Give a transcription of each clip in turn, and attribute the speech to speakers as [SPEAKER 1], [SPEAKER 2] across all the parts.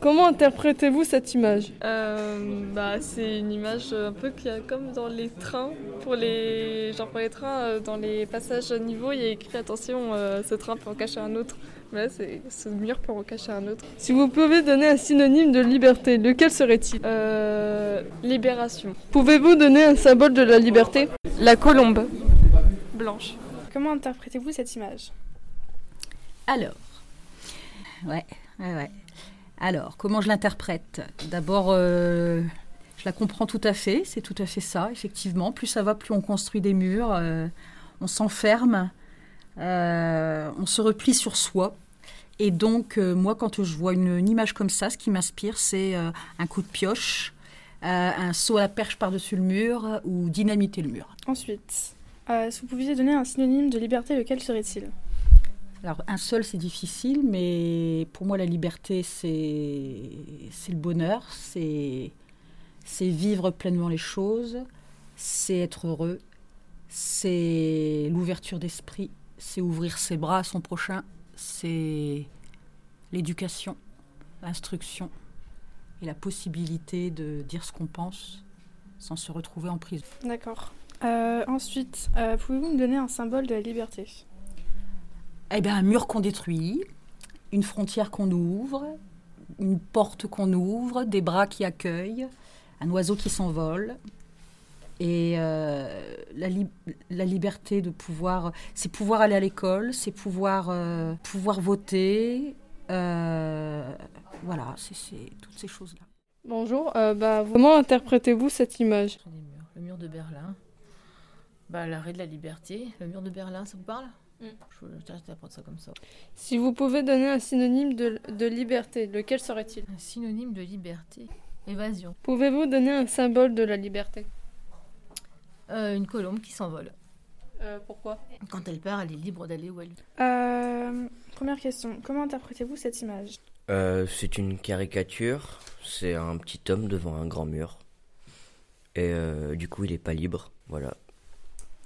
[SPEAKER 1] Comment interprétez-vous cette image?
[SPEAKER 2] Euh, bah, c'est une image un peu qu'il y a comme dans les trains. Pour les, genre pour les trains, euh, dans les passages à niveau, il y a écrit attention, euh, ce train peut en cacher un autre. Mais là, c'est, ce mur peut en cacher un autre.
[SPEAKER 1] Si vous pouvez donner un synonyme de liberté, lequel serait-il?
[SPEAKER 2] Euh, libération.
[SPEAKER 1] Pouvez-vous donner un symbole de la liberté?
[SPEAKER 2] La colombe. Blanche.
[SPEAKER 3] Comment interprétez-vous cette image?
[SPEAKER 4] Alors, ouais, ouais, ouais. Alors, comment je l'interprète? D'abord, euh, je la comprends tout à fait, c'est tout à fait ça, effectivement. Plus ça va, plus on construit des murs, euh, on s'enferme, euh, on se replie sur soi. Et donc, moi, quand je vois une, image comme ça, ce qui m'inspire, c'est un coup de pioche, un saut à la perche par-dessus le mur ou dynamiter le mur.
[SPEAKER 3] Ensuite, si vous pouviez donner un synonyme de liberté, lequel serait-il?
[SPEAKER 4] Alors, un seul, c'est difficile, mais pour moi, la liberté, c'est le bonheur, c'est c'est vivre pleinement les choses, c'est être heureux, c'est l'ouverture d'esprit, c'est ouvrir ses bras à son prochain, c'est l'éducation, l'instruction et la possibilité de dire ce qu'on pense sans se retrouver en prison.
[SPEAKER 3] D'accord. Euh, ensuite, euh, pouvez-vous me donner un symbole de la liberté?
[SPEAKER 4] Eh bien, un mur qu'on détruit, une frontière qu'on ouvre, une porte qu'on ouvre, des bras qui accueillent, un oiseau qui s'envole. Et euh, la, li- la liberté de pouvoir, c'est pouvoir aller à l'école, c'est pouvoir, euh, pouvoir voter. euh, voilà, c'est toutes ces choses-là.
[SPEAKER 1] Bonjour, euh, bah, comment interprétez-vous cette image?
[SPEAKER 5] Le mur de Berlin. Bah, l'arrêt de la liberté. Le mur de Berlin, ça vous parle?
[SPEAKER 2] Mm.
[SPEAKER 5] Je ça comme ça.
[SPEAKER 1] Si vous pouvez donner un synonyme de, de liberté, lequel serait-il?
[SPEAKER 5] Un synonyme de liberté. Évasion.
[SPEAKER 1] Pouvez-vous donner un symbole de la liberté?
[SPEAKER 5] Euh, une colombe qui s'envole.
[SPEAKER 1] Euh, Pourquoi?
[SPEAKER 5] Quand elle part, elle est libre d'aller où elle veut.
[SPEAKER 3] Euh, Première question, comment interprétez-vous cette image?
[SPEAKER 6] Euh, c'est une caricature. C'est un petit homme devant un grand mur. Et euh, du coup, il est pas libre. Voilà.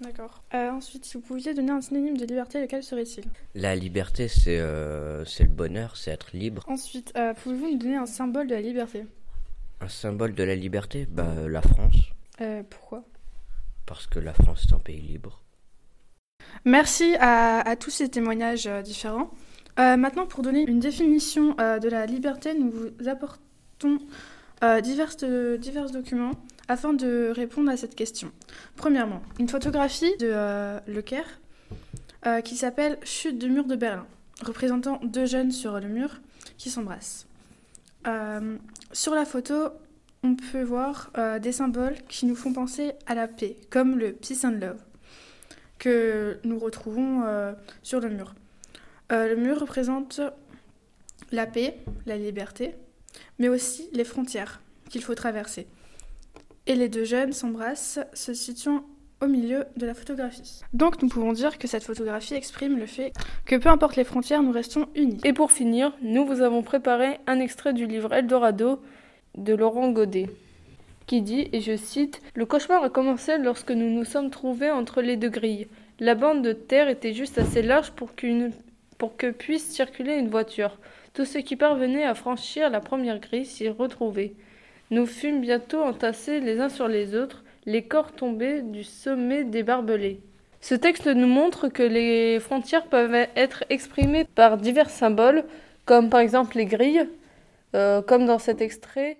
[SPEAKER 3] D'accord. Euh, ensuite, si vous pouviez donner un synonyme de liberté, lequel serait-il?
[SPEAKER 6] La liberté, c'est euh, c'est le bonheur, c'est être libre.
[SPEAKER 3] Ensuite, euh, pouvez-vous me donner un symbole de la liberté?
[SPEAKER 6] Un symbole de la liberté, bah la France,
[SPEAKER 3] Pourquoi?
[SPEAKER 6] Parce que la France est un pays libre.
[SPEAKER 3] Merci à, à tous ces témoignages différents. Maintenant, pour donner une définition de la liberté, nous vous apportons divers documents afin de répondre à cette question. Premièrement, une photographie de euh, Le Caire euh, qui s'appelle Chute du mur de Berlin, représentant deux jeunes sur le mur qui s'embrassent. Euh, sur la photo, on peut voir des symboles qui nous font penser à la paix, comme le Peace and Love que nous retrouvons sur le mur. Le mur représente la paix, la liberté, mais aussi les frontières qu'il faut traverser. Et les deux jeunes s'embrassent, se situant au milieu de la photographie. Donc nous pouvons dire que cette photographie exprime le fait que peu importe les frontières, nous restons unis.
[SPEAKER 1] Et pour finir, nous vous avons préparé un extrait du livre Eldorado de Laurent Godet, qui dit, et je cite, Le cauchemar a commencé lorsque nous nous sommes trouvés entre les deux grilles. La bande de terre était juste assez large pour, qu'une- pour que puisse circuler une voiture. Tous ceux qui parvenaient à franchir la première grille s'y retrouvaient. Nous fûmes bientôt entassés les uns sur les autres, les corps tombés du sommet des barbelés. Ce texte nous montre que les frontières peuvent être exprimées par divers symboles, comme par exemple les grilles, euh, comme dans cet extrait.